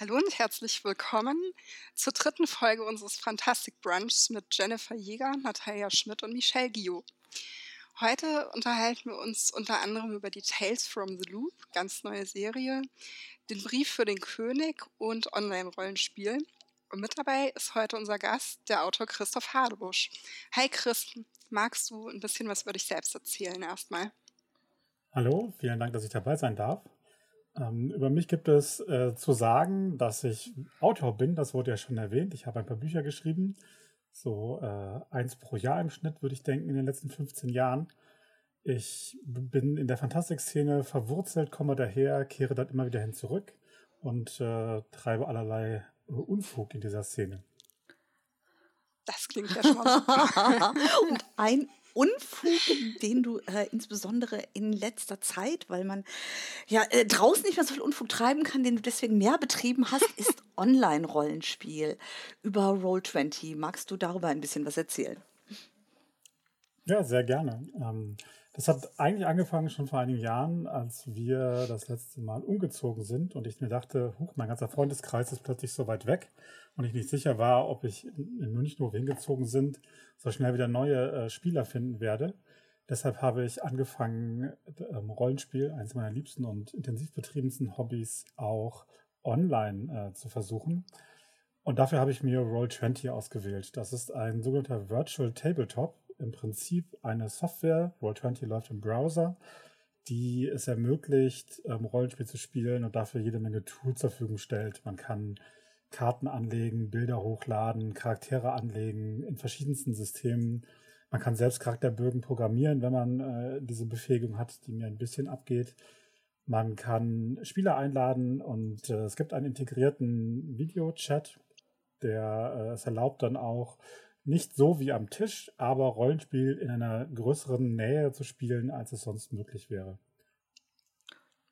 Hallo und herzlich willkommen zur dritten Folge unseres Fantastic Brunchs mit Jennifer Jäger, Natalia Schmidt und Michelle Guillot. Heute unterhalten wir uns unter anderem über die Tales from the Loop, ganz neue Serie, den Brief für den König und Online-Rollenspiel. Und mit dabei ist heute unser Gast, der Autor Christoph Hadebusch. Hi Chris, magst du ein bisschen was über dich selbst erzählen erstmal? Hallo, vielen Dank, dass ich dabei sein darf. Ähm, über mich gibt es äh, zu sagen, dass ich Autor bin, das wurde ja schon erwähnt. Ich habe ein paar Bücher geschrieben, so äh, eins pro Jahr im Schnitt, würde ich denken, in den letzten 15 Jahren. Ich bin in der Fantastik-Szene verwurzelt, komme daher, kehre dann immer wieder hin zurück und äh, treibe allerlei Unfug in dieser Szene. Das klingt ja schon mal super. und ein Unfug, den du äh, insbesondere in letzter Zeit, weil man ja äh, draußen nicht mehr so viel Unfug treiben kann, den du deswegen mehr betrieben hast, ist Online-Rollenspiel über Roll20. Magst du darüber ein bisschen was erzählen? Ja, sehr gerne. Ähm, das hat eigentlich angefangen schon vor einigen Jahren, als wir das letzte Mal umgezogen sind und ich mir dachte, huch, mein ganzer Freundeskreis ist plötzlich so weit weg und ich nicht sicher war, ob ich nur nicht nur hingezogen sind, so schnell wieder neue äh, Spieler finden werde. Deshalb habe ich angefangen, ähm, Rollenspiel, eines meiner liebsten und intensiv betriebensten Hobbys, auch online äh, zu versuchen. Und dafür habe ich mir Roll20 ausgewählt. Das ist ein sogenannter Virtual Tabletop, im Prinzip eine Software, Roll20 läuft im Browser, die es ermöglicht, ähm, Rollenspiel zu spielen und dafür jede Menge Tools zur Verfügung stellt. Man kann Karten anlegen, Bilder hochladen, Charaktere anlegen in verschiedensten Systemen. Man kann selbst Charakterbögen programmieren, wenn man äh, diese Befähigung hat, die mir ein bisschen abgeht. Man kann Spieler einladen und äh, es gibt einen integrierten Videochat, der äh, es erlaubt dann auch nicht so wie am Tisch, aber Rollenspiel in einer größeren Nähe zu spielen, als es sonst möglich wäre.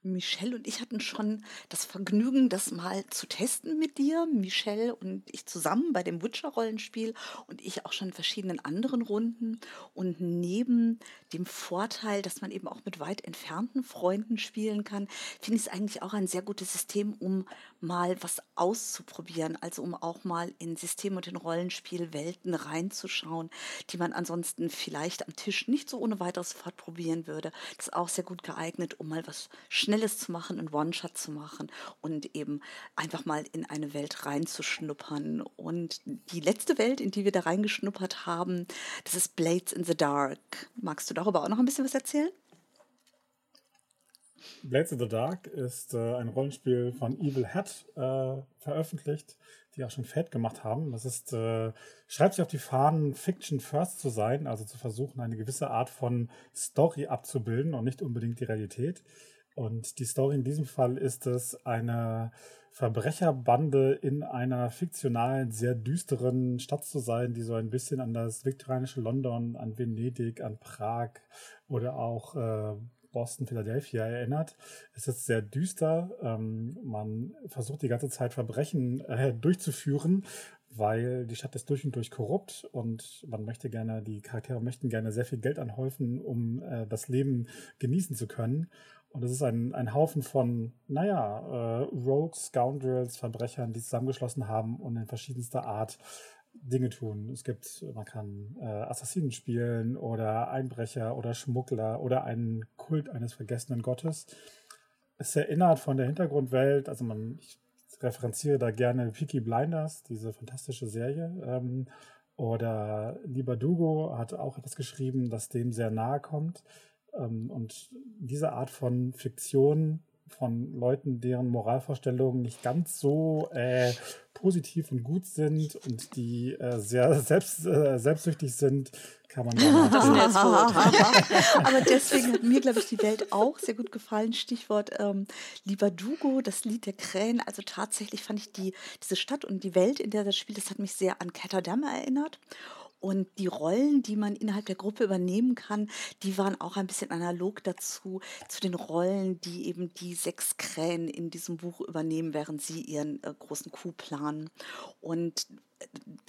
Michelle und ich hatten schon das Vergnügen, das mal zu testen mit dir. Michelle und ich zusammen bei dem Witcher-Rollenspiel und ich auch schon in verschiedenen anderen Runden. Und neben dem Vorteil, dass man eben auch mit weit entfernten Freunden spielen kann, finde ich es eigentlich auch ein sehr gutes System, um mal was auszuprobieren. Also um auch mal in System- und in Rollenspielwelten reinzuschauen, die man ansonsten vielleicht am Tisch nicht so ohne weiteres sofort probieren würde. Das ist auch sehr gut geeignet, um mal was schnell Schnelles zu machen, einen One-Shot zu machen und eben einfach mal in eine Welt reinzuschnuppern. Und die letzte Welt, in die wir da reingeschnuppert haben, das ist Blades in the Dark. Magst du darüber auch noch ein bisschen was erzählen? Blades in the Dark ist äh, ein Rollenspiel von Evil Hat äh, veröffentlicht, die auch schon Fate gemacht haben. Das ist, äh, schreibt sich auf die Fahnen, Fiction First zu sein, also zu versuchen, eine gewisse Art von Story abzubilden und nicht unbedingt die Realität. Und die Story in diesem Fall ist es eine Verbrecherbande in einer fiktionalen, sehr düsteren Stadt zu sein, die so ein bisschen an das viktorianische London, an Venedig, an Prag oder auch äh, Boston, Philadelphia erinnert. Es ist sehr düster. Ähm, man versucht die ganze Zeit Verbrechen äh, durchzuführen, weil die Stadt ist durch und durch korrupt und man möchte gerne, die Charaktere möchten gerne sehr viel Geld anhäufen, um äh, das Leben genießen zu können. Und es ist ein, ein Haufen von, naja, äh, Rogues, Scoundrels, Verbrechern, die zusammengeschlossen haben und in verschiedenster Art Dinge tun. Es gibt, man kann äh, Assassinen spielen oder Einbrecher oder Schmuggler oder einen Kult eines vergessenen Gottes. Es erinnert von der Hintergrundwelt, also man, ich referenziere da gerne Peaky Blinders, diese fantastische Serie. Ähm, oder Lieber Dugo hat auch etwas geschrieben, das dem sehr nahe kommt. Ähm, und diese Art von Fiktion von Leuten, deren Moralvorstellungen nicht ganz so äh, positiv und gut sind und die äh, sehr selbst, äh, selbstsüchtig sind, kann man das Aber deswegen hat mir, glaube ich, die Welt auch sehr gut gefallen. Stichwort ähm, Lieber Dugo, das Lied der Krähen. Also tatsächlich fand ich die, diese Stadt und die Welt, in der das spielt, das hat mich sehr an Ketterdam erinnert. Und die Rollen, die man innerhalb der Gruppe übernehmen kann, die waren auch ein bisschen analog dazu, zu den Rollen, die eben die sechs Krähen in diesem Buch übernehmen, während sie ihren äh, großen Coup planen. Und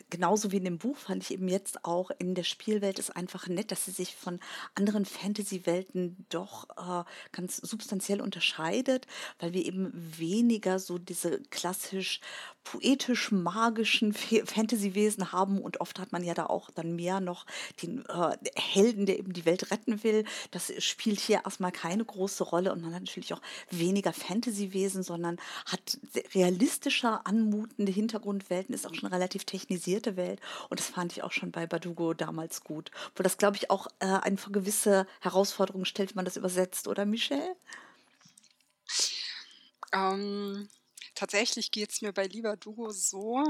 genauso wie in dem Buch fand ich eben jetzt auch in der Spielwelt ist einfach nett, dass sie sich von anderen Fantasy-Welten doch äh, ganz substanziell unterscheidet, weil wir eben weniger so diese klassisch poetisch-magischen Fantasy-Wesen haben und oft hat man ja da auch dann mehr noch den äh, Helden, der eben die Welt retten will. Das spielt hier erstmal keine große Rolle und man hat natürlich auch weniger Fantasy-Wesen, sondern hat realistischer anmutende Hintergrundwelten, ist auch schon relativ technisierte Welt und das fand ich auch schon bei Badugo damals gut. Wo das, glaube ich, auch äh, einfach gewisse Herausforderungen stellt, wenn man das übersetzt, oder Michelle? Ähm, tatsächlich geht es mir bei Lieber Dugo so,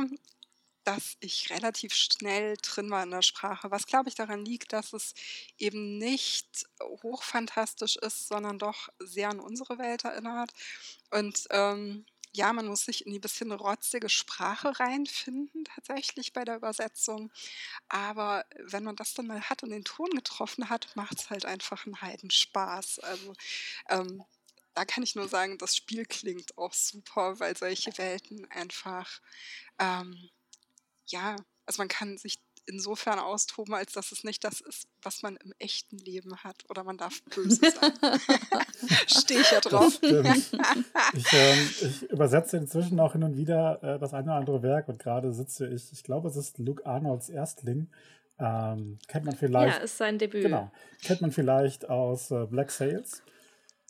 dass ich relativ schnell drin war in der Sprache. Was glaube ich daran liegt, dass es eben nicht hochfantastisch ist, sondern doch sehr an unsere Welt erinnert. Und ähm, ja, man muss sich in die bisschen rotzige Sprache reinfinden, tatsächlich bei der Übersetzung. Aber wenn man das dann mal hat und den Ton getroffen hat, macht es halt einfach einen Heidenspaß. Also ähm, da kann ich nur sagen, das Spiel klingt auch super, weil solche Welten einfach, ähm, ja, also man kann sich insofern austoben, als dass es nicht das ist, was man im echten Leben hat. Oder man darf böse sein. Stehe ich ja drauf. ich, ähm, ich, übersetze inzwischen auch hin und wieder äh, das eine oder andere Werk und gerade sitze ich, ich glaube, es ist Luke Arnolds Erstling. Ähm, kennt man vielleicht. Ja, ist sein Debüt. Genau. Kennt man vielleicht aus äh, Black Sails.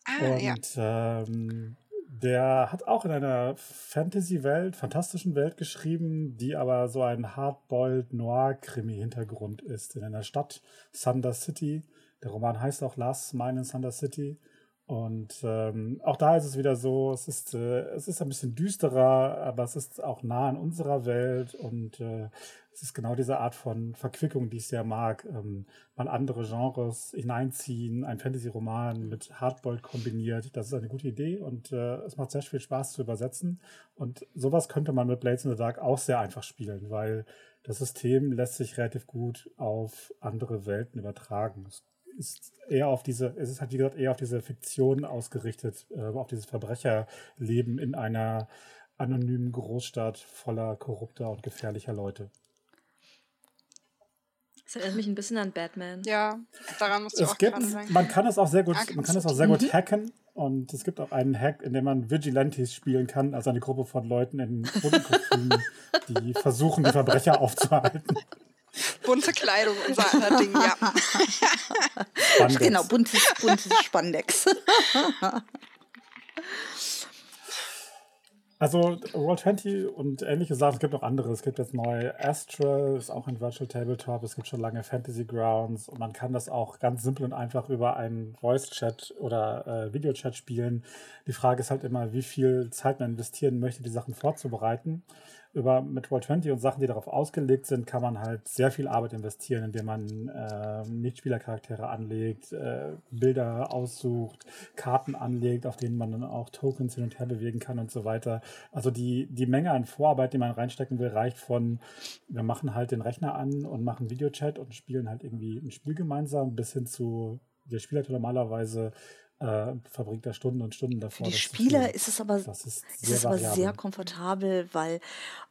Ah, und ja. ähm, der hat auch in einer Fantasy-Welt, fantastischen Welt geschrieben, die aber so ein hardboiled Noir-Krimi-Hintergrund ist. In einer Stadt, Thunder City. Der Roman heißt auch Last Mine in Thunder City. Und ähm, auch da ist es wieder so, es ist, äh, es ist ein bisschen düsterer, aber es ist auch nah an unserer Welt und äh, es ist genau diese Art von Verquickung, die ich sehr mag. Ähm, mal andere Genres hineinziehen, ein Fantasy-Roman mit Hardboiled kombiniert, das ist eine gute Idee und äh, es macht sehr viel Spaß zu übersetzen. Und sowas könnte man mit Blades in the Dark auch sehr einfach spielen, weil das System lässt sich relativ gut auf andere Welten übertragen. Es ist eher auf diese, es ist halt wie gesagt eher auf diese Fiktion ausgerichtet, äh, auf dieses Verbrecherleben in einer anonymen Großstadt voller korrupter und gefährlicher Leute. Das erinnert mich ein bisschen an Batman. Ja, daran musst du es auch gibt, Man kann es auch sehr gut, man kann es auch sehr gut hacken und es gibt auch einen Hack, in dem man Vigilantes spielen kann, also eine Gruppe von Leuten in bunten Kostümen, die versuchen, die Verbrecher aufzuhalten. Bunte Kleidung, unser aller Ding, ja. Spandex. Genau, buntes, buntes Spandex. Also Roll20 und ähnliche Sachen, es gibt auch andere. Es gibt jetzt neu Astral, ist auch ein Virtual Tabletop, es gibt schon lange Fantasy Grounds und man kann das auch ganz simpel und einfach über einen Voice-Chat oder äh, Video-Chat spielen. Die Frage ist halt immer, wie viel Zeit man investieren möchte, die Sachen vorzubereiten über mit Roll20 und Sachen, die darauf ausgelegt sind, kann man halt sehr viel Arbeit investieren, indem man äh, Nicht-Spielercharaktere anlegt, äh, Bilder aussucht, Karten anlegt, auf denen man dann auch Tokens hin und her bewegen kann und so weiter. Also die, die Menge an Vorarbeit, die man reinstecken will, reicht von, wir machen halt den Rechner an und machen Videochat und spielen halt irgendwie ein Spiel gemeinsam, bis hin zu, der Spieler normalerweise äh, verbringt er Stunden und Stunden davor. Für die Spieler ist es aber, Das ist ist sehr es aber sehr komfortabel, weil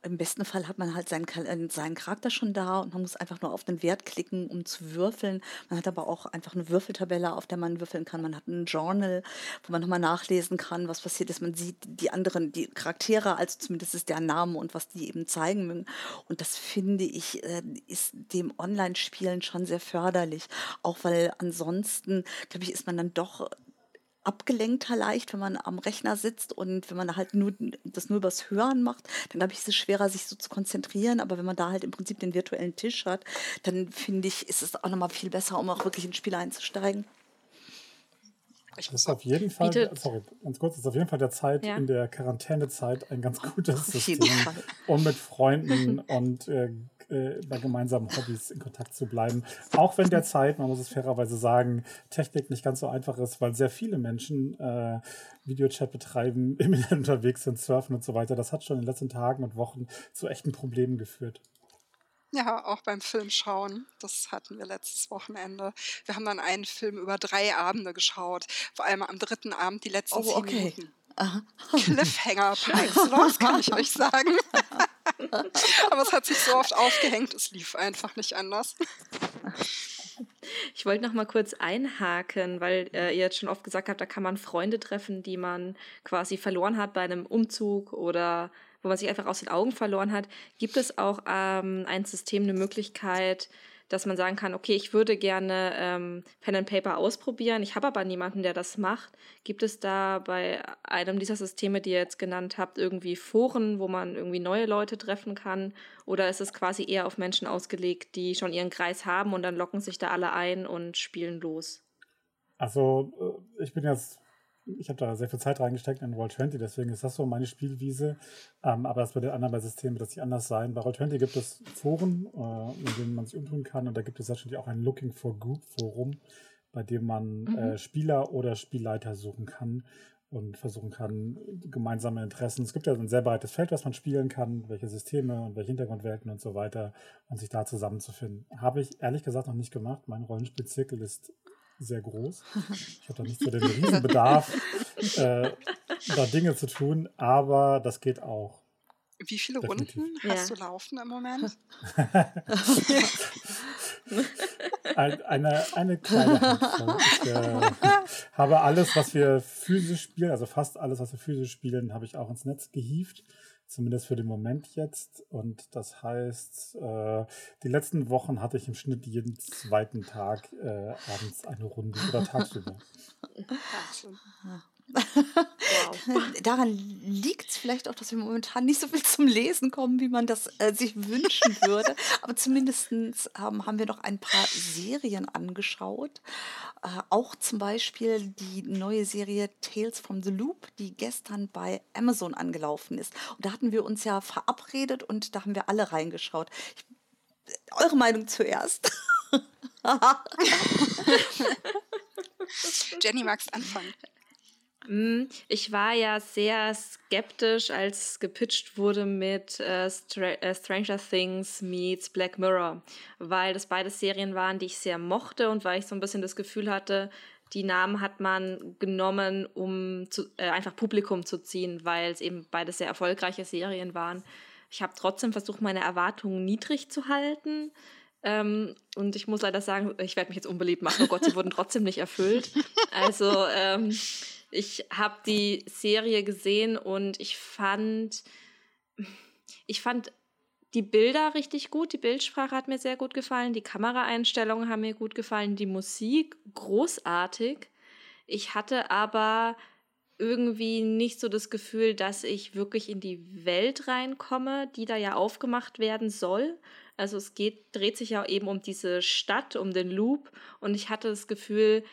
im besten Fall hat man halt seinen, äh, seinen Charakter schon da und man muss einfach nur auf den Wert klicken, um zu würfeln. Man hat aber auch einfach eine Würfeltabelle, auf der man würfeln kann. Man hat ein Journal, wo man nochmal nachlesen kann, was passiert ist. Man sieht die anderen, die Charaktere, also zumindest ist der Name und was die eben zeigen mögen. Und das finde ich, äh, ist dem Online-Spielen schon sehr förderlich. Auch weil ansonsten, glaube ich, ist man dann doch abgelenkter leicht, wenn man am Rechner sitzt und wenn man halt nur das nur übers Hören macht, dann glaube ich, ist es schwerer, sich so zu konzentrieren. Aber wenn man da halt im Prinzip den virtuellen Tisch hat, dann finde ich, ist es auch nochmal viel besser, um auch wirklich ins Spiel einzusteigen. Ich Das ist auf jeden Fall, sorry, ganz kurz, das ist auf jeden Fall der Zeit Ja. in der Quarantänezeit ein ganz gutes System, um mit Freunden und äh, äh, bei gemeinsamen Hobbys in Kontakt zu bleiben. Auch wenn derzeit, man muss es fairerweise sagen, Technik nicht ganz so einfach ist, weil sehr viele Menschen äh, Videochat betreiben, im Internet unterwegs sind, surfen und so weiter. Das hat schon in den letzten Tagen und Wochen zu echten Problemen geführt. Ja, auch beim Film schauen. Das hatten wir letztes Wochenende. Wir haben dann einen Film über drei Abende geschaut. Vor allem am dritten Abend die letzten Oh, zehn okay. Minuten. Cliffhanger Priceless, kann ich euch sagen. Aber es hat sich so oft aufgehängt, es lief einfach nicht anders. Ich wollte noch mal kurz einhaken, weil äh, ihr jetzt schon oft gesagt habt, da kann man Freunde treffen, die man quasi verloren hat bei einem Umzug oder wo man sich einfach aus den Augen verloren hat. Gibt es auch ähm, ein System, eine Möglichkeit, dass man sagen kann, okay, ich würde gerne ähm, Pen and Paper ausprobieren, ich habe aber niemanden, der das macht. Gibt es da bei einem dieser Systeme, die ihr jetzt genannt habt, irgendwie Foren, wo man irgendwie neue Leute treffen kann? Oder ist es quasi eher auf Menschen ausgelegt, die schon ihren Kreis haben und dann locken sich da alle ein und spielen los? Also, äh, ich bin jetzt ich habe da sehr viel Zeit reingesteckt in Roll20, deswegen ist das so meine Spielwiese. Ähm, aber das bei den anderen Systemen wird das nicht anders sein. Bei Roll20 gibt es Foren, äh, in denen man sich umtun kann. Und da gibt es natürlich auch ein Looking for Group Forum, bei dem man mhm. äh, Spieler oder Spielleiter suchen kann und versuchen kann, gemeinsame Interessen. Es gibt ja ein sehr breites Feld, was man spielen kann, welche Systeme und welche Hintergrundwelten und so weiter und sich da zusammenzufinden. Habe ich ehrlich gesagt noch nicht gemacht. Mein Rollenspielzirkel ist sehr groß. Ich habe da nicht so den Riesenbedarf, äh, da Dinge zu tun, aber das geht auch. Wie viele Definitiv. Runden hast ja. du laufen im Moment? eine, eine kleine Handvoll. Ich äh, habe alles, was wir physisch spielen, also fast alles, was wir physisch spielen, habe ich auch ins Netz gehievt zumindest für den Moment jetzt. Und das heißt, äh, die letzten Wochen hatte ich im Schnitt jeden zweiten Tag äh, abends eine Runde oder tagsüber. Wow. Daran liegt es vielleicht auch, dass wir momentan nicht so viel zum Lesen kommen, wie man das äh, sich wünschen würde. Aber zumindest ähm, haben wir noch ein paar Serien angeschaut. Äh, auch zum Beispiel die neue Serie Tales from the Loop, die gestern bei Amazon angelaufen ist. Und da hatten wir uns ja verabredet und da haben wir alle reingeschaut. Ich, eure Meinung zuerst. Jenny, magst anfangen? Hm, ich war ja sehr skeptisch, als gepitcht wurde mit äh, äh, Stranger Things meets Black Mirror, weil das beide Serien waren, die ich sehr mochte und weil ich so ein bisschen das Gefühl hatte, die Namen hat man genommen, um zu, äh, einfach Publikum zu ziehen, weil es eben beide sehr erfolgreiche Serien waren. Ich habe trotzdem versucht, meine Erwartungen niedrig zu halten. Ähm, und ich muss leider sagen, ich werde mich jetzt unbeliebt machen. Oh Gott, sie wurden trotzdem nicht erfüllt. Also ähm, ich habe die Serie gesehen und ich fand, ich fand die Bilder richtig gut, die Bildsprache hat mir sehr gut gefallen, die Kameraeinstellungen haben mir gut gefallen, die Musik großartig. Ich hatte aber irgendwie nicht so das Gefühl, dass ich wirklich in die Welt reinkomme, die da ja aufgemacht werden soll. Also es geht, dreht sich ja eben um diese Stadt, um den Loop und ich hatte das Gefühl,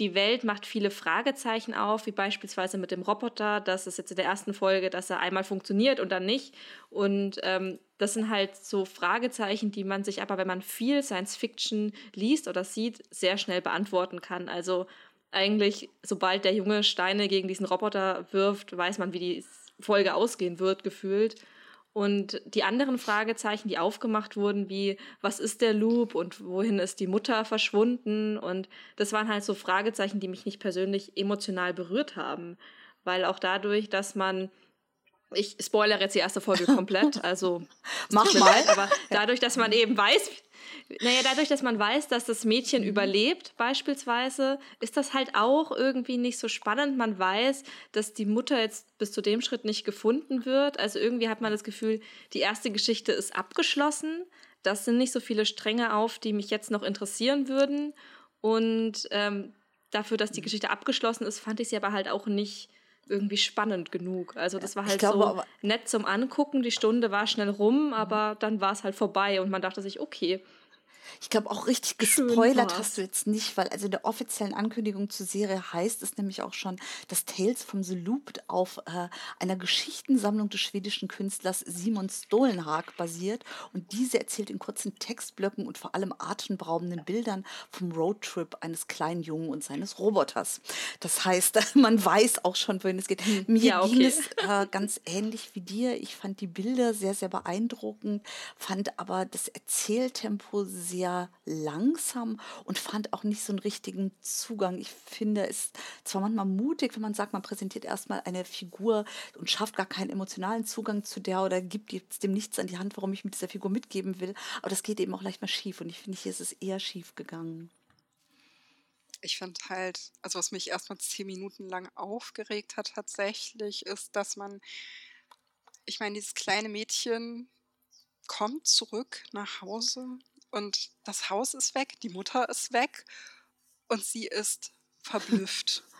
die Welt macht viele Fragezeichen auf, wie beispielsweise mit dem Roboter. Das ist jetzt in der ersten Folge, dass er einmal funktioniert und dann nicht. Und ähm, das sind halt so Fragezeichen, die man sich aber, wenn man viel Science Fiction liest oder sieht, sehr schnell beantworten kann. Also eigentlich, sobald der Junge Steine gegen diesen Roboter wirft, weiß man, wie die Folge ausgehen wird, gefühlt. Und die anderen Fragezeichen, die aufgemacht wurden, wie was ist der Loop und wohin ist die Mutter verschwunden? Und das waren halt so Fragezeichen, die mich nicht persönlich emotional berührt haben. Weil auch dadurch, dass man ich spoilere jetzt die erste Folge komplett, also mach mal. aber dadurch, dass man eben weiß, naja, dadurch, dass man weiß, dass das Mädchen mhm. überlebt, beispielsweise, ist das halt auch irgendwie nicht so spannend. Man weiß, dass die Mutter jetzt bis zu dem Schritt nicht gefunden wird. Also irgendwie hat man das Gefühl, die erste Geschichte ist abgeschlossen. Das sind nicht so viele Stränge auf, die mich jetzt noch interessieren würden. Und ähm, dafür, dass die Geschichte abgeschlossen ist, fand ich sie aber halt auch nicht irgendwie spannend genug. Also das war halt glaube, so nett zum Angucken. Die Stunde war schnell rum, aber dann war es halt vorbei und man dachte sich, okay, ich glaube, auch richtig gespoilert hast du jetzt nicht, weil also in der offiziellen Ankündigung zur Serie heißt es nämlich auch schon, dass Tales from the Loop auf äh, einer Geschichtensammlung des schwedischen Künstlers Simon Stolenhag basiert. Und diese erzählt in kurzen Textblöcken und vor allem atemberaubenden Bildern vom Roadtrip eines kleinen Jungen und seines Roboters. Das heißt, man weiß auch schon, wohin es geht. Hm, Mir ja, okay. ging es äh, ganz ähnlich wie dir. Ich fand die Bilder sehr, sehr beeindruckend, fand aber das Erzähltempo sehr sehr langsam und fand auch nicht so einen richtigen Zugang. Ich finde es zwar manchmal mutig, wenn man sagt, man präsentiert erstmal eine Figur und schafft gar keinen emotionalen Zugang zu der oder gibt dem nichts an die Hand, warum ich mit dieser Figur mitgeben will. Aber das geht eben auch leicht mal schief und ich finde, hier ist es eher schief gegangen. Ich finde halt, also was mich erstmal zehn Minuten lang aufgeregt hat tatsächlich, ist, dass man, ich meine, dieses kleine Mädchen kommt zurück nach Hause und das Haus ist weg, die Mutter ist weg und sie ist verblüfft.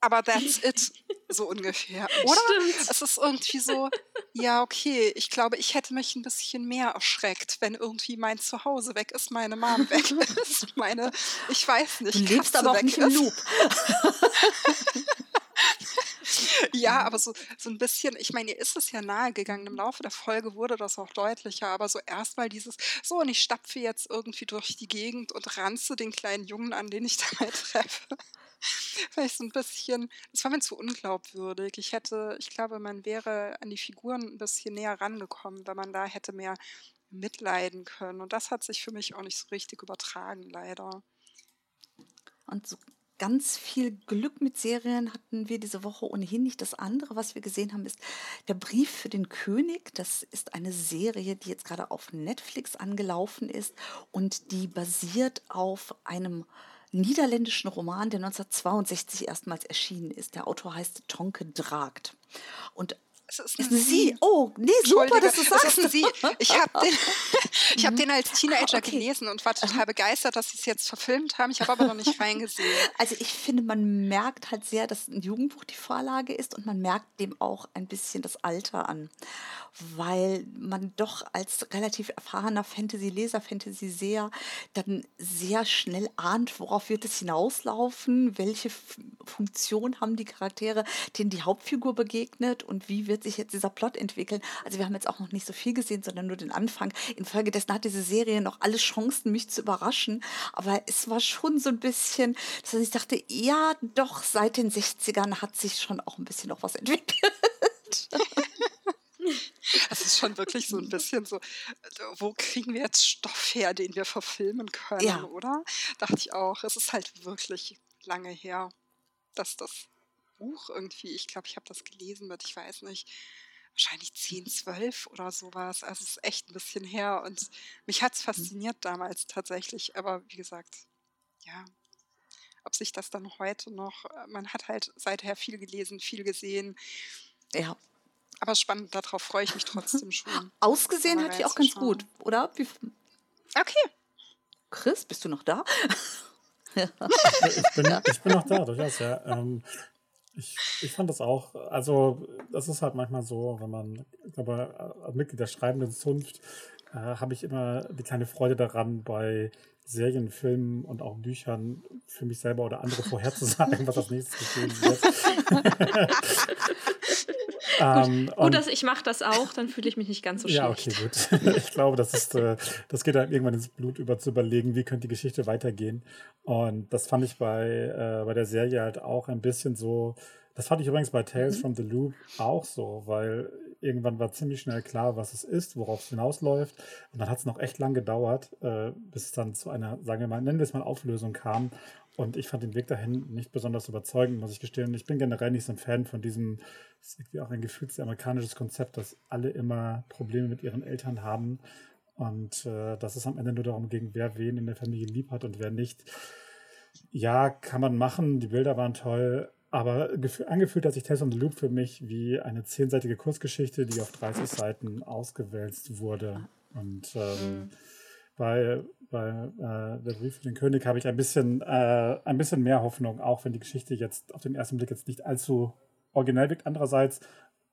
Aber that's it, so ungefähr. Oder? Stimmt. Es ist irgendwie so, ja, okay, ich glaube, ich hätte mich ein bisschen mehr erschreckt, wenn irgendwie mein Zuhause weg ist, meine Mom weg ist, meine, ich weiß nicht, Du lebst Katze aber auch weg nicht im. Loop. Ja, aber so, so ein bisschen, ich meine, ihr ist es ja nahegegangen. Im Laufe der Folge wurde das auch deutlicher, aber so erstmal dieses, so, und ich stapfe jetzt irgendwie durch die Gegend und ranze den kleinen Jungen an, den ich dabei treffe. Vielleicht so ein bisschen, das war mir zu unglaubwürdig. Ich hätte, ich glaube, man wäre an die Figuren ein bisschen näher rangekommen, wenn man da hätte mehr mitleiden können. Und das hat sich für mich auch nicht so richtig übertragen, leider. Und so ganz viel Glück mit Serien hatten wir diese Woche ohnehin nicht. Das andere, was wir gesehen haben, ist der Brief für den König. Das ist eine Serie, die jetzt gerade auf Netflix angelaufen ist und die basiert auf einem niederländischen Roman, der 1962 erstmals erschienen ist. Der Autor heißt Tonke Dragt. Und Es ist ein eine Sie. Oh, nee, super, dass du Es sagst. ist ein Sie. Ich habe den, ich hab den als Teenager Ah, okay. gelesen und war total begeistert, dass sie es jetzt verfilmt haben. Ich habe aber noch nicht reingesehen. Also ich finde, man merkt halt sehr, dass ein Jugendbuch die Vorlage ist und man merkt dem auch ein bisschen das Alter an, weil man doch als relativ erfahrener Fantasy-Leser, Fantasy-Seher dann sehr schnell ahnt, worauf wird es hinauslaufen, welche Funktion haben die Charaktere, denen die Hauptfigur begegnet und wie wird sich jetzt dieser Plot entwickeln. Also wir haben jetzt auch noch nicht so viel gesehen, sondern nur den Anfang. Infolgedessen hat diese Serie noch alle Chancen, mich zu überraschen. Aber es war schon so ein bisschen, dass ich dachte, ja, doch, seit den 60ern hat sich schon auch ein bisschen noch was entwickelt. Das ist schon wirklich so ein bisschen so, wo kriegen wir jetzt Stoff her, den wir verfilmen können, Ja. oder? Dachte ich auch. Es ist halt wirklich lange her, dass das Buch irgendwie, ich glaube, ich habe das gelesen mit, ich weiß nicht, wahrscheinlich 10, 12 oder sowas. Also es ist echt ein bisschen her und mich hat es fasziniert damals tatsächlich. Aber wie gesagt, ja, ob sich das dann heute noch, äh, man hat halt seither viel gelesen, viel gesehen. Ja. Aber spannend, darauf freue ich mich trotzdem schon. Ausgesehen hat die auch ganz gut, oder? Wie, Okay. Chris, bist du noch da? Ich bin, ich bin noch da, durchaus, ja. Ähm, ich, ich fand das auch, also das ist halt manchmal so, wenn man, ich glaube, Mitglied der schreibenden Zunft äh, habe ich immer die kleine Freude daran, bei Serien, Filmen und auch Büchern für mich selber oder andere vorherzusagen, was als nächstes geschehen wird. Ähm, Gut, und- dass ich mache das auch, dann fühle ich mich nicht ganz so ja, schlecht. okay, gut. Ich glaube, das ist, äh, das geht dann irgendwann ins Blut über zu überlegen, wie könnte die Geschichte weitergehen. Und das fand ich bei, äh, bei der Serie halt auch ein bisschen so. Das fand ich übrigens bei Tales from the Loop auch so, weil irgendwann war ziemlich schnell klar, was es ist, worauf es hinausläuft. Und dann hat es noch echt lang gedauert, äh, bis es dann zu einer, sagen wir mal, nennen wir es mal Auflösung kam. Und ich fand den Weg dahin nicht besonders überzeugend, muss ich gestehen. Ich bin generell nicht so ein Fan von diesem, das ist irgendwie auch ein gefühltes amerikanisches Konzept, dass alle immer Probleme mit ihren Eltern haben und äh, dass es am Ende nur darum ging, wer wen in der Familie lieb hat und wer nicht. Ja, kann man machen, die Bilder waren toll, aber gef- angefühlt hat sich Tales on the Loop für mich wie eine zehnseitige Kurzgeschichte, die auf 30 Seiten ausgewälzt wurde. Und ähm, bei, bei äh, Der Brief für den König habe ich ein bisschen, äh, ein bisschen mehr Hoffnung, auch wenn die Geschichte jetzt auf den ersten Blick jetzt nicht allzu originell wirkt. Andererseits,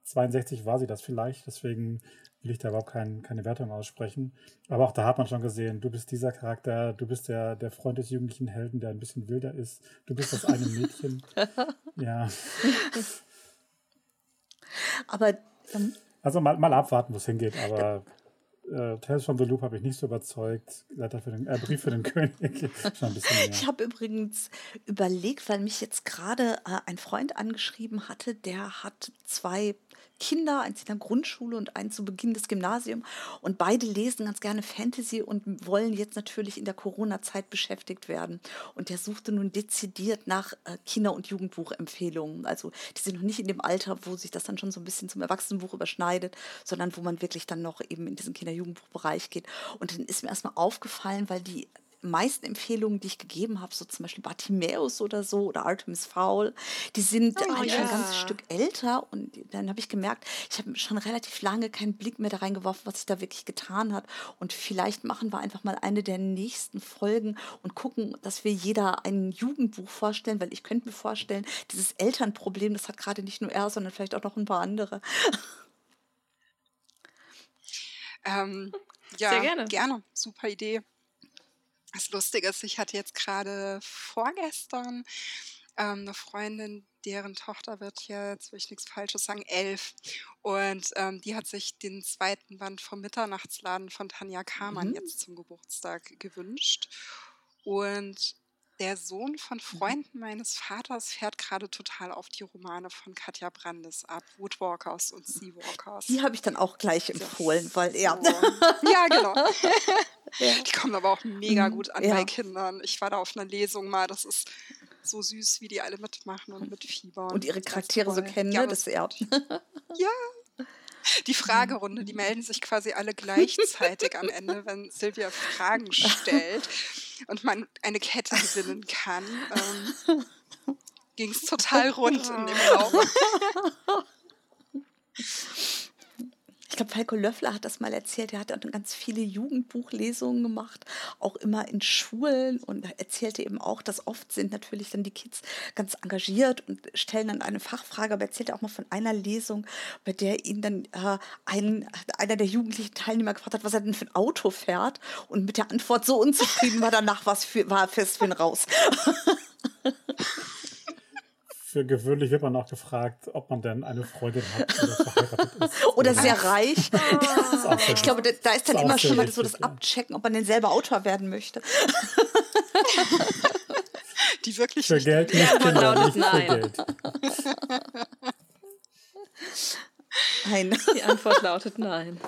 62 war sie das vielleicht, deswegen will ich da überhaupt kein, keine Wertung aussprechen. Aber auch da hat man schon gesehen, du bist dieser Charakter, du bist der, der Freund des jugendlichen Helden, der ein bisschen wilder ist. Du bist das eine Mädchen. ja. Aber ähm, Also mal, mal abwarten, wo es hingeht, aber äh, Tales from the Loop habe ich nicht so überzeugt. Letter für den, äh, Brief für den König. Ich habe übrigens überlegt, weil mich jetzt gerade äh, ein Freund angeschrieben hatte, der hat zwei Kinder, eins in der Grundschule und eins zu Beginn des Gymnasiums. Und beide lesen ganz gerne Fantasy und wollen jetzt natürlich in der Corona-Zeit beschäftigt werden. Und der suchte nun dezidiert nach äh, Kinder- und Jugendbuchempfehlungen. Also die sind noch nicht in dem Alter, wo sich das dann schon so ein bisschen zum Erwachsenenbuch überschneidet, sondern wo man wirklich dann noch eben in diesen Kinder-Jugendbuchbereich geht. Und dann ist mir erstmal aufgefallen, weil die meisten Empfehlungen, die ich gegeben habe, so zum Beispiel Bartimäus oder so oder Artemis Fowl, die sind oh, eigentlich ja. ein ganzes Stück älter und dann habe ich gemerkt, ich habe schon relativ lange keinen Blick mehr da reingeworfen, was sich da wirklich getan hat und vielleicht machen wir einfach mal eine der nächsten Folgen und gucken, dass wir jeder ein Jugendbuch vorstellen, weil ich könnte mir vorstellen, dieses Elternproblem, das hat gerade nicht nur er, sondern vielleicht auch noch ein paar andere. Ähm, ja, Sehr gerne. gerne. Super Idee. Das Lustige ist, ich hatte jetzt gerade vorgestern ähm, eine Freundin, deren Tochter wird jetzt, will ich nichts Falsches sagen, elf. Und ähm, die hat sich den zweiten Band vom Mitternachtsladen von Tanja Kamann mhm. jetzt zum Geburtstag gewünscht. Und der Sohn von mhm. Freunden meines Vaters fährt gerade total auf die Romane von Katja Brandes ab, Woodwalkers und Seawalkers. Die habe ich dann auch gleich empfohlen, weil er. Ja, genau. ja. Die kommen aber auch mega mhm. gut an ja. bei Kindern. Ich war da auf einer Lesung mal, das ist so süß, wie die alle mitmachen und mitfiebern. Und ihre Charaktere so kennen, ja, ne? Das ehrt. Ja, die Fragerunde, die melden sich quasi alle gleichzeitig am Ende, wenn Silvia Fragen stellt und man eine Kette gewinnen kann. Ähm, Ging es total rund in dem Raum. Ich glaube, Falco Löffler hat das mal erzählt. Er hat dann ganz viele Jugendbuchlesungen gemacht, auch immer in Schulen und erzählte eben auch, dass oft sind natürlich dann die Kids ganz engagiert und stellen dann eine Fachfrage, aber erzählte auch mal von einer Lesung, bei der ihn dann äh, ein, einer der jugendlichen Teilnehmer gefragt hat, was er denn für ein Auto fährt und mit der Antwort so unzufrieden war, danach war er fest für ihn raus. für gewöhnlich wird man auch gefragt, ob man denn eine Freundin hat oder verheiratet ist. oder sehr reich. ich glaube, da ist dann ist immer schon mal so das Abchecken, ob man denn selber Autor werden möchte. Die wirklich für Geld nicht Kinder, nicht nein. für Geld. Nein. Die Antwort lautet nein.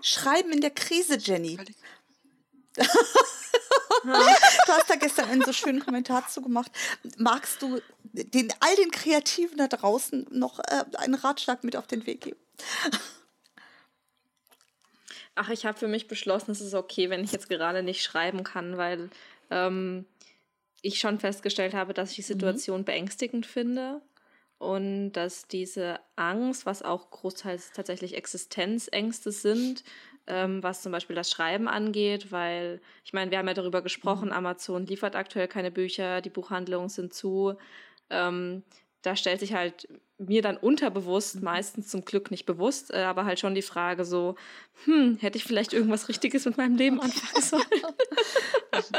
Schreiben in der Krise, Jenny. Du hast da gestern einen so schönen Kommentar zugemacht. Magst du den, all den Kreativen da draußen noch äh, einen Ratschlag mit auf den Weg geben? Ach, ich habe für mich beschlossen, es ist okay, wenn ich jetzt gerade nicht schreiben kann, weil ähm, ich schon festgestellt habe, dass ich die mhm. Situation mhm. beängstigend finde und dass diese Angst, was auch großteils tatsächlich Existenzängste sind, ähm, was zum Beispiel das Schreiben angeht, weil ich meine, wir haben ja darüber gesprochen, mhm. Amazon liefert aktuell keine Bücher, die Buchhandlungen sind zu. Ähm, da stellt sich halt mir dann unterbewusst, mhm. meistens zum Glück nicht bewusst, äh, aber halt schon die Frage so, hm, hätte ich vielleicht irgendwas Richtiges mit meinem Leben anfangen sollen?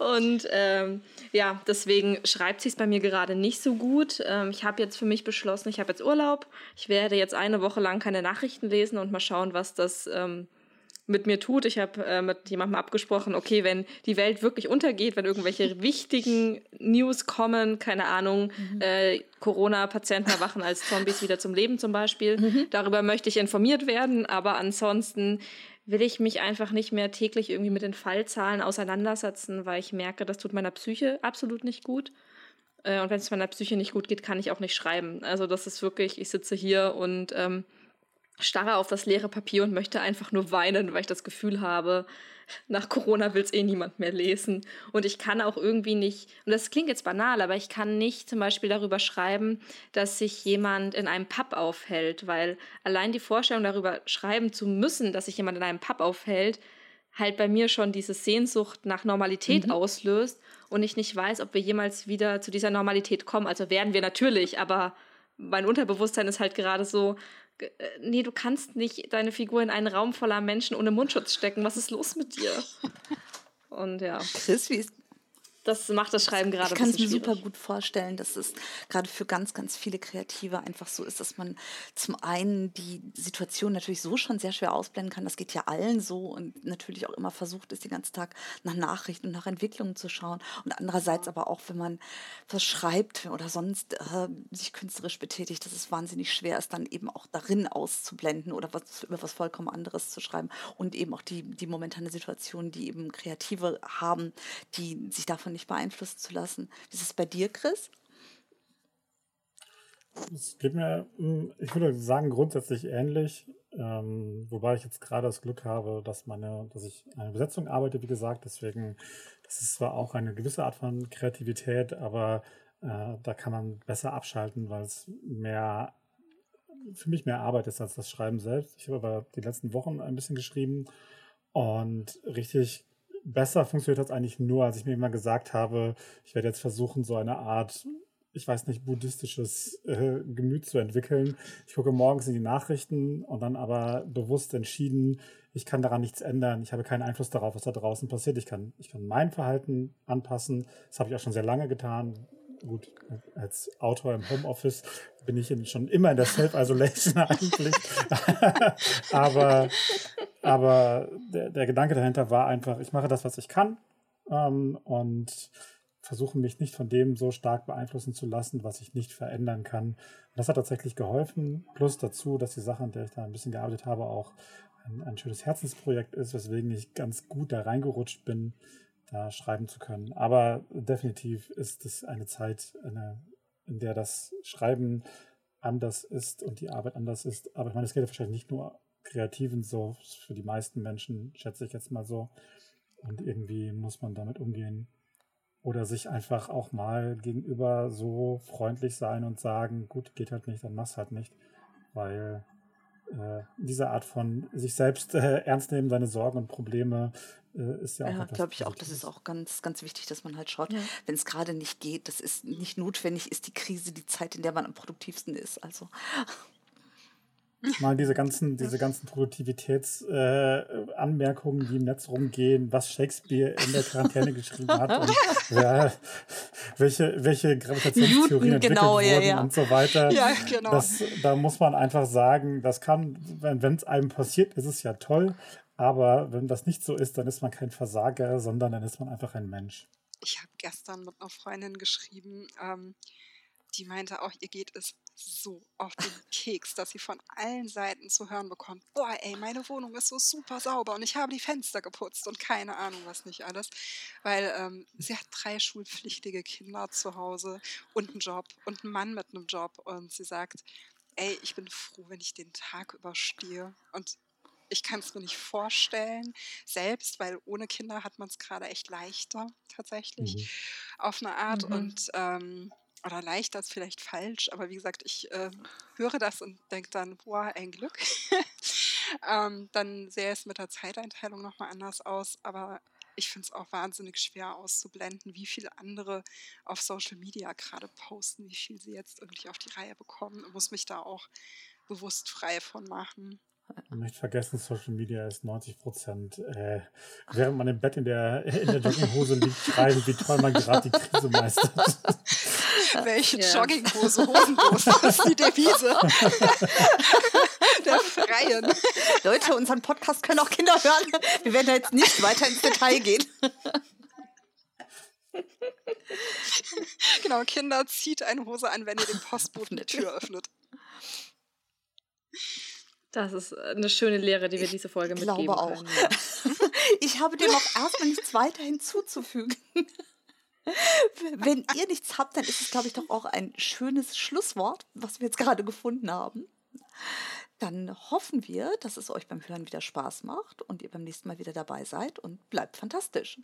und ähm, ja, deswegen schreibt sich es bei mir gerade nicht so gut. Ähm, ich habe jetzt für mich beschlossen, ich habe jetzt Urlaub. Ich werde jetzt eine Woche lang keine Nachrichten lesen und mal schauen, was das ähm, mit mir tut. Ich habe äh, mit jemandem abgesprochen, okay, wenn die Welt wirklich untergeht, wenn irgendwelche wichtigen News kommen, keine Ahnung, mhm. äh, Corona-Patienten erwachen als Zombies wieder zum Leben zum Beispiel, mhm. darüber möchte ich informiert werden, aber ansonsten will ich mich einfach nicht mehr täglich irgendwie mit den Fallzahlen auseinandersetzen, weil ich merke, das tut meiner Psyche absolut nicht gut. Äh, und wenn es meiner Psyche nicht gut geht, kann ich auch nicht schreiben. Also das ist wirklich, ich sitze hier und ähm, starre auf das leere Papier und möchte einfach nur weinen, weil ich das Gefühl habe, nach Corona will es eh niemand mehr lesen. Und ich kann auch irgendwie nicht, und das klingt jetzt banal, aber ich kann nicht zum Beispiel darüber schreiben, dass sich jemand in einem Pub aufhält, weil allein die Vorstellung darüber schreiben zu müssen, dass sich jemand in einem Pub aufhält, halt bei mir schon diese Sehnsucht nach Normalität mhm. auslöst und ich nicht weiß, ob wir jemals wieder zu dieser Normalität kommen. Also werden wir natürlich, aber mein Unterbewusstsein ist halt gerade so, nee, du kannst nicht deine Figur in einen Raum voller Menschen ohne Mundschutz stecken. Was ist los mit dir? Und ja. Chris, wie ist. Das macht das Schreiben gerade Ich kann es mir super gut vorstellen, dass es gerade für ganz, ganz viele Kreative einfach so ist, dass man zum einen die Situation natürlich so schon sehr schwer ausblenden kann. Das geht ja allen so und natürlich auch immer versucht ist, den ganzen Tag nach Nachrichten und nach Entwicklungen zu schauen. Und andererseits aber auch, wenn man was schreibt oder sonst äh, sich künstlerisch betätigt, dass es wahnsinnig schwer ist, dann eben auch darin auszublenden oder was, über was vollkommen anderes zu schreiben und eben auch die, die momentane Situation, die eben Kreative haben, die sich davon nicht beeinflussen zu lassen. Wie ist es bei dir, Chris? Es geht mir, hm, ich würde sagen, grundsätzlich ähnlich. Ähm, wobei ich jetzt gerade das Glück habe, dass meine, dass ich eine Besetzung arbeite, wie gesagt. Deswegen, das ist zwar auch eine gewisse Art von Kreativität, aber äh, da kann man besser abschalten, weil es mehr für mich mehr Arbeit ist als das Schreiben selbst. Ich habe aber die letzten Wochen ein bisschen geschrieben und richtig besser funktioniert das eigentlich nur, als ich mir immer gesagt habe, ich werde jetzt versuchen, so eine Art, ich weiß nicht, buddhistisches äh, Gemüt zu entwickeln. Ich gucke morgens in die Nachrichten und dann aber bewusst entschieden, ich kann daran nichts ändern. Ich habe keinen Einfluss darauf, was da draußen passiert. Ich kann, ich kann mein Verhalten anpassen. Das habe ich auch schon sehr lange getan. Gut, als Autor im Homeoffice bin ich schon immer in der Self-Isolation eigentlich. aber aber der, der, Gedanke dahinter war einfach, ich mache das, was ich kann ähm, und versuche mich nicht von dem so stark beeinflussen zu lassen, was ich nicht verändern kann. Und das hat tatsächlich geholfen. Plus dazu, dass die Sache, an der ich da ein bisschen gearbeitet habe, auch ein, ein schönes Herzensprojekt ist, weswegen ich ganz gut da reingerutscht bin, da schreiben zu können. Aber definitiv ist es eine Zeit, eine, in der das Schreiben anders ist und die Arbeit anders ist. Aber ich meine, es geht ja wahrscheinlich nicht nur Kreativen so, für die meisten Menschen, schätze ich jetzt mal so. Und irgendwie muss man damit umgehen. Oder sich einfach auch mal gegenüber so freundlich sein und sagen, gut, geht halt nicht, dann mach's halt nicht. Weil äh, diese Art von sich selbst äh, ernst nehmen, seine Sorgen und Probleme äh, ist ja auch. Ja, glaube ich auch, das ist auch ganz, ganz wichtig, dass man halt schaut, ja. wenn es gerade nicht geht, das ist nicht notwendig, ist die Krise die Zeit, in der man am produktivsten ist. Also mal diese ganzen, diese ganzen Produktivitätsanmerkungen, äh, die im Netz rumgehen, was Shakespeare in der Quarantäne geschrieben hat und ja, welche, welche Gravitationstheorien entwickelt genau, wurden ja, ja. und so weiter. Ja, genau. Das, da muss man einfach sagen, das kann, wenn es einem passiert, ist es ja toll, aber wenn das nicht so ist, dann ist man kein Versager, sondern dann ist man einfach ein Mensch. Ich habe gestern mit einer Freundin geschrieben, ähm, die meinte auch, ihr geht es so auf den Keks, dass sie von allen Seiten zu hören bekommt, boah, ey, meine Wohnung ist so super sauber und ich habe die Fenster geputzt und keine Ahnung, was nicht alles. Weil ähm, sie hat drei schulpflichtige Kinder zu Hause und einen Job und einen Mann mit einem Job und sie sagt, ey, ich bin froh, wenn ich den Tag überstehe und ich kann es mir nicht vorstellen, selbst, weil ohne Kinder hat man es gerade echt leichter, tatsächlich, mhm. auf eine Art. Mhm. Und ähm, oder leicht das vielleicht falsch, aber wie gesagt, ich äh, höre das und denke dann, boah, ein Glück. ähm, dann sähe es mit der Zeiteinteilung nochmal anders aus, aber ich finde es auch wahnsinnig schwer auszublenden, wie viele andere auf Social Media gerade posten, wie viel sie jetzt irgendwie auf die Reihe bekommen und muss mich da auch bewusst frei von machen. Nicht vergessen, Social Media ist 90 Prozent, äh, während man im Bett in der, in der Jogginghose liegt, schreiben, wie toll man gerade die Krise meistert. Welche ja. Jogginghose, Hosenhose, das ist die Devise der Freien. Leute, unseren Podcast können auch Kinder hören. Wir werden da jetzt nicht weiter ins Detail gehen. genau, Kinder, zieht eine Hose an, wenn ihr den Postboten die Tür öffnet. Das ist eine schöne Lehre, die wir diese Folge ich mitgeben glaube auch. können. Ich habe dem auch erstmal nichts weiter hinzuzufügen. Wenn ihr nichts habt, dann ist es, glaube ich, doch auch ein schönes Schlusswort, was wir jetzt gerade gefunden haben. Dann hoffen wir, dass es euch beim Hören wieder Spaß macht und ihr beim nächsten Mal wieder dabei seid und bleibt fantastisch.